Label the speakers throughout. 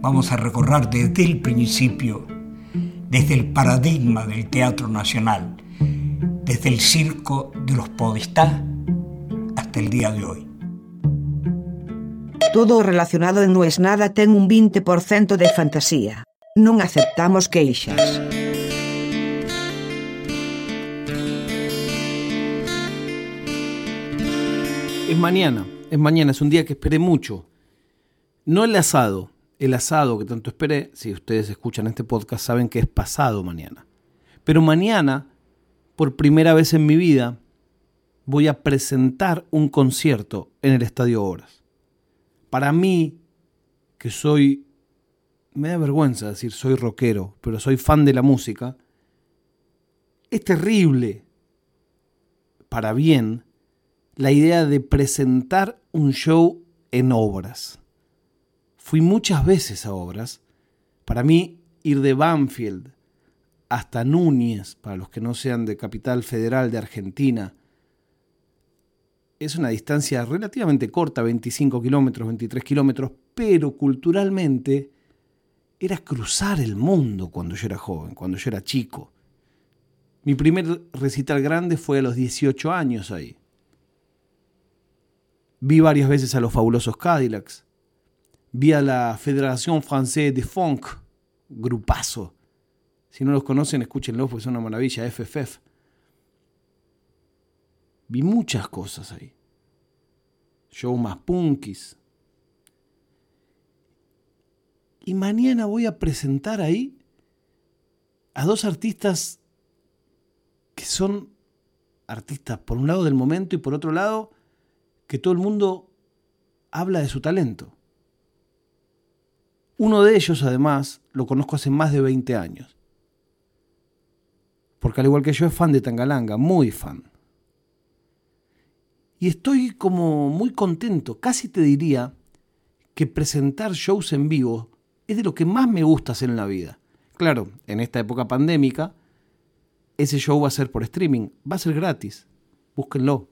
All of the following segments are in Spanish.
Speaker 1: Vamos a recorrer desde el principio, desde el paradigma del Teatro Nacional, desde el circo de los Podestá hasta el día de hoy.
Speaker 2: Todo relacionado en No es nada ten un 20% de fantasía. Non aceptamos queixas.
Speaker 3: Es mañana, es mañana, es un día que esperé mucho. No el asado, el asado que tanto esperé, si ustedes escuchan este podcast saben que es pasado mañana. Pero mañana, por primera vez en mi vida, voy a presentar un concierto en el Estadio Obras. Para mí, que soy, me da vergüenza decir soy rockero, pero soy fan de la música, es terrible, para bien, la idea de presentar un show en obras. Fui muchas veces a obras. Para mí, ir de Banfield hasta Núñez, para los que no sean de Capital Federal de Argentina, es una distancia relativamente corta, 25 kilómetros, 23 kilómetros, pero culturalmente era cruzar el mundo cuando yo era joven, cuando yo era chico. Mi primer recital grande fue a los 18 años ahí. Vi varias veces a los fabulosos Cadillacs. Vi a la Federación Française de Funk, grupazo. Si no los conocen, escúchenlo, porque es una maravilla, FFF. Vi muchas cosas ahí. Show más punkis. Y mañana voy a presentar ahí a dos artistas que son artistas, por un lado del momento y por otro lado, que todo el mundo habla de su talento. Uno de ellos, además, lo conozco hace más de 20 años. Porque al igual que yo es fan de Tangalanga, muy fan. Y estoy como muy contento, casi te diría que presentar shows en vivo es de lo que más me gusta hacer en la vida. Claro, en esta época pandémica, ese show va a ser por streaming, va a ser gratis, búsquenlo.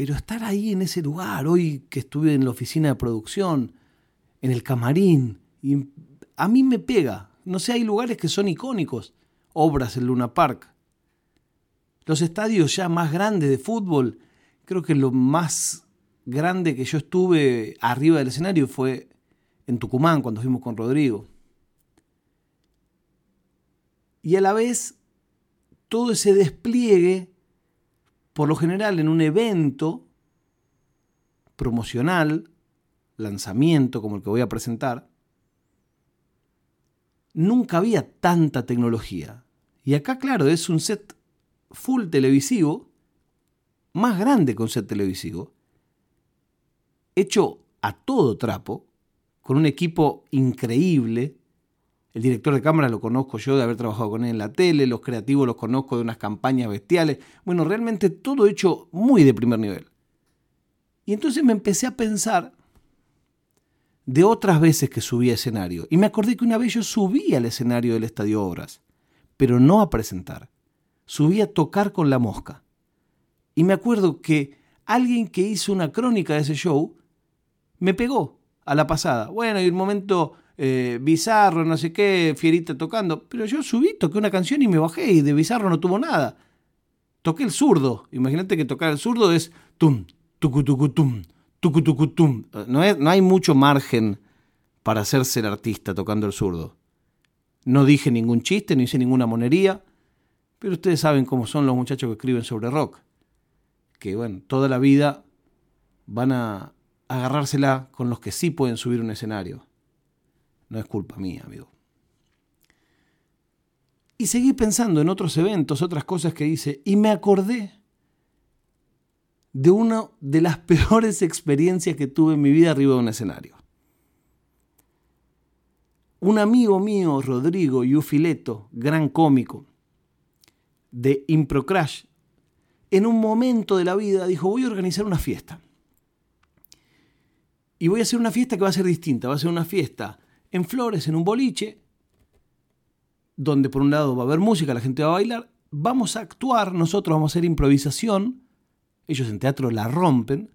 Speaker 3: Pero estar ahí en ese lugar, hoy que estuve en la oficina de producción, en el camarín, y a mí me pega. No sé, hay lugares que son icónicos. Obras en Luna Park. Los estadios ya más grandes de fútbol, creo que lo más grande que yo estuve arriba del escenario fue en Tucumán, cuando fuimos con Rodrigo. Y a la vez, todo ese despliegue por lo general en un evento promocional, lanzamiento como el que voy a presentar, nunca había tanta tecnología. Y acá, claro, es un set full televisivo, más grande que un set televisivo, hecho a todo trapo, con un equipo increíble, el director de cámara lo conozco yo de haber trabajado con él en la tele, los creativos los conozco de unas campañas bestiales. Bueno, realmente todo hecho muy de primer nivel. Y entonces me empecé a pensar de otras veces que subí a escenario. Y me acordé que una vez yo subí al escenario del Estadio Obras, pero no a presentar. Subí a tocar con la mosca. Y me acuerdo que alguien que hizo una crónica de ese show me pegó a la pasada. Bueno, y el momento eh, Bizarro, no sé qué, Fierita tocando. Pero yo subí, toqué una canción y me bajé y de Bizarro no tuvo nada. Toqué el zurdo. Imagínate que tocar el zurdo es tum, tucutucutum, tucutucutum. No, no hay mucho margen para hacerse el artista tocando el zurdo. No dije ningún chiste, no hice ninguna monería, pero ustedes saben cómo son los muchachos que escriben sobre rock. Que bueno, toda la vida van a agarrársela con los que sí pueden subir un escenario. No es culpa mía, amigo. Y seguí pensando en otros eventos, otras cosas que hice, y me acordé de una de las peores experiencias que tuve en mi vida arriba de un escenario. Un amigo mío, Rodrigo Yufileto, gran cómico, de Improcrash, en un momento de la vida dijo, voy a organizar una fiesta. Y voy a hacer una fiesta que va a ser distinta, va a ser una fiesta en Flores, en un boliche, donde por un lado va a haber música, la gente va a bailar, vamos a actuar, nosotros vamos a hacer improvisación, ellos en teatro la rompen,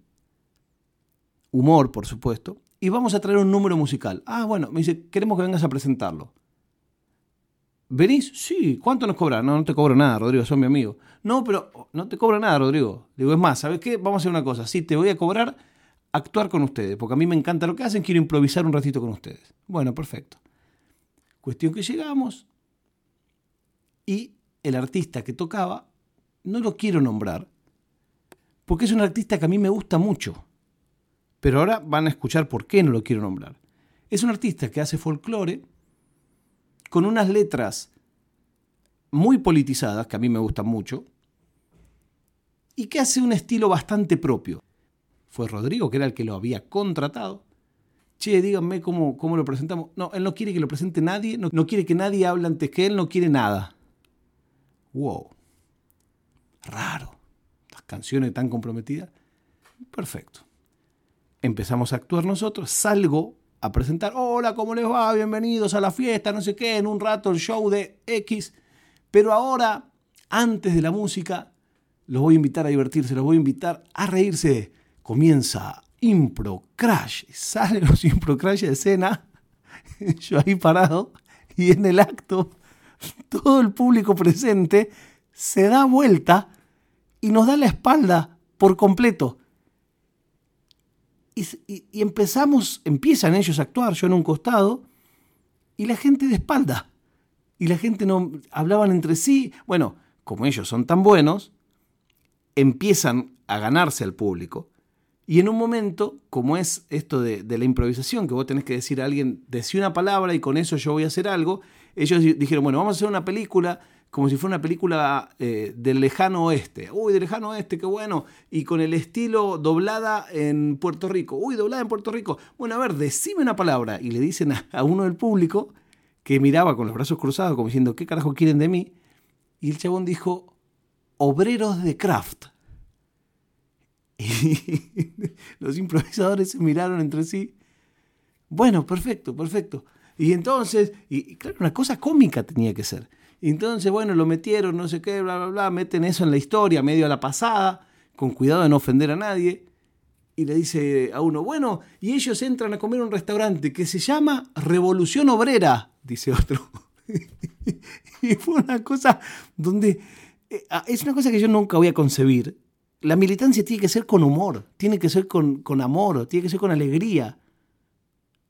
Speaker 3: humor, por supuesto, y vamos a traer un número musical. Ah, bueno, me dice, queremos que vengas a presentarlo. ¿Venís? Sí, ¿cuánto nos cobran? No, no te cobro nada, Rodrigo, son mi amigo. No, pero no te cobro nada, Rodrigo. Digo, es más, ¿sabes qué? Vamos a hacer una cosa. Sí, te voy a cobrar actuar con ustedes, porque a mí me encanta lo que hacen, quiero improvisar un ratito con ustedes. Bueno, perfecto. Cuestión que llegamos y el artista que tocaba, no lo quiero nombrar, porque es un artista que a mí me gusta mucho. Pero ahora van a escuchar por qué no lo quiero nombrar. Es un artista que hace folclore con unas letras muy politizadas, que a mí me gustan mucho, y que hace un estilo bastante propio. Fue Rodrigo, que era el que lo había contratado. Che, díganme cómo, cómo lo presentamos. No, él no quiere que lo presente nadie, no, quiere que nadie hable antes que él, no quiere nada. Wow. Raro. Las canciones tan comprometidas. Perfecto. Empezamos a actuar nosotros, salgo a presentar, hola, ¿cómo les va? Bienvenidos a la fiesta, no sé qué, en un rato el show de X. Pero ahora, antes de la música, los voy a invitar a divertirse, los voy a invitar a reírse. Comienza Impro Crash. Salen los Impro Crash de escena, yo ahí parado, y en el acto, todo el público presente se da vuelta y nos da la espalda por completo. Y, empezamos, empiezan ellos a actuar, yo en un costado, y la gente de espalda. Y la gente no hablaban entre sí. Bueno, como ellos son tan buenos, empiezan a ganarse al público. Y en un momento, como es esto de, la improvisación, que vos tenés que decir a alguien, decir una palabra y con eso yo voy a hacer algo, ellos dijeron, bueno, vamos a hacer una película como si fuera una película eh, del lejano oeste. Uy, del lejano oeste, qué bueno. Y con el estilo doblada en Puerto Rico. Uy, doblada en Puerto Rico. Bueno, a ver, decime una palabra. Y le dicen a, uno del público que miraba con los brazos cruzados como diciendo, ¿qué carajo quieren de mí? Y el chabón dijo, obreros de craft. Y los improvisadores se miraron entre sí. Bueno, perfecto, perfecto. Y entonces, y claro, una cosa cómica tenía que ser. Entonces, bueno, lo metieron, no sé qué, bla, bla, bla, meten eso en la historia, medio a la pasada, con cuidado de no ofender a nadie. Y le dice a uno, bueno, y ellos entran a comer a un restaurante que se llama Revolución Obrera, dice otro. y fue una cosa donde, eh, ah, es una cosa que yo nunca voy a concebir. La militancia tiene que ser con humor, tiene que ser con, con amor, tiene que ser con alegría.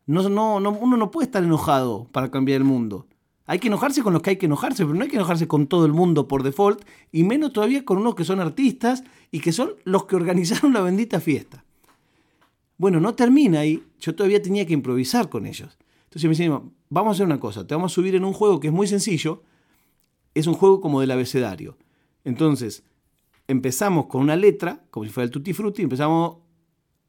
Speaker 3: No, no, no, uno no puede estar enojado para cambiar el mundo. Hay que enojarse con los que hay que enojarse, pero no hay que enojarse con todo el mundo por default, y menos todavía con unos que son artistas y que son los que organizaron la bendita fiesta. Bueno, no termina ahí, yo todavía tenía que improvisar con ellos. Entonces me dicen, vamos a hacer una cosa, te vamos a subir en un juego que es muy sencillo, es un juego como del abecedario. Entonces, empezamos con una letra, como si fuera el tutti frutti, empezamos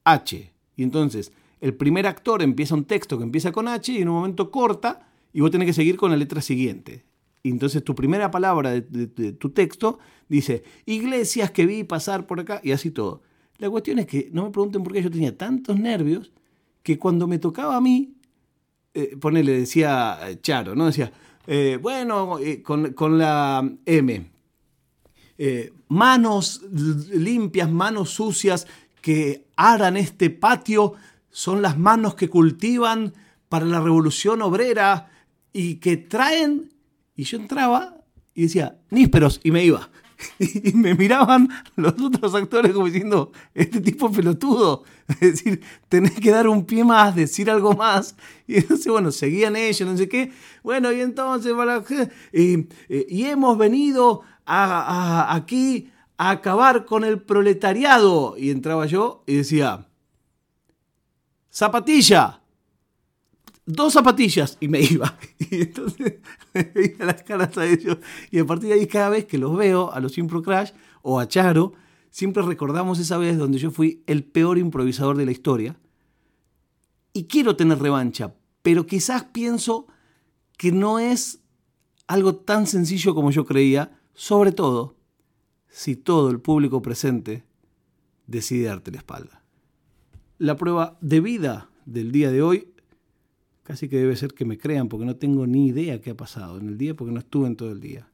Speaker 3: H. Y entonces, el primer actor empieza un texto que empieza con H y en un momento corta y vos tenés que seguir con la letra siguiente. Y entonces tu primera palabra de, tu texto dice, iglesias que vi pasar por acá, y así todo. La cuestión es que no me pregunten por qué yo tenía tantos nervios que cuando me tocaba a mí, eh, ponele, decía eh, Charo, ¿no? Decía, eh, bueno, eh, con, con, la M, manos limpias, manos sucias que aran este patio, son las manos que cultivan para la revolución obrera y que traen, y yo entraba y decía, nísperos, y me iba. Y me miraban los otros actores como diciendo, este tipo pelotudo. Es decir, tenés que dar un pie más, decir algo más. Y entonces, bueno, seguían ellos, no sé qué. Bueno, y entonces, y, y hemos venido a, aquí a acabar con el proletariado. Y entraba yo y decía, zapatilla, dos zapatillas y me iba. Y entonces me veía las caras a ellos. Y a partir de ahí, cada vez que los veo, a los Impro Crash o a Charo, siempre recordamos esa vez donde yo fui el peor improvisador de la historia. Y quiero tener revancha, pero quizás pienso que no es algo tan sencillo como yo creía, sobre todo si todo el público presente decide darte la espalda. La prueba de vida del día de hoy Casi que debe ser que me crean porque no tengo ni idea qué ha pasado en el día porque no estuve en todo el día.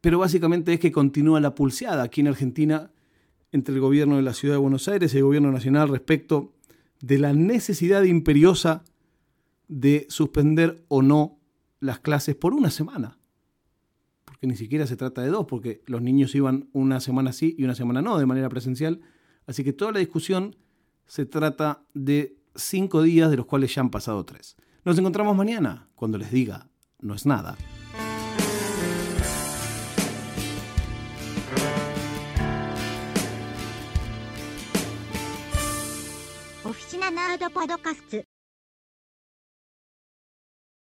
Speaker 3: Pero básicamente es que continúa la pulseada. Aquí en Argentina entre el gobierno de la Ciudad de Buenos Aires y el gobierno nacional respecto de la necesidad imperiosa de suspender o no las clases por una semana. Porque ni siquiera se trata de dos, porque los niños iban una semana sí y una semana no de manera presencial. Así que toda la discusión se trata de cinco días, de los cuales ya han pasado tres. Nos encontramos mañana, cuando les diga, no es nada.
Speaker 4: Oficina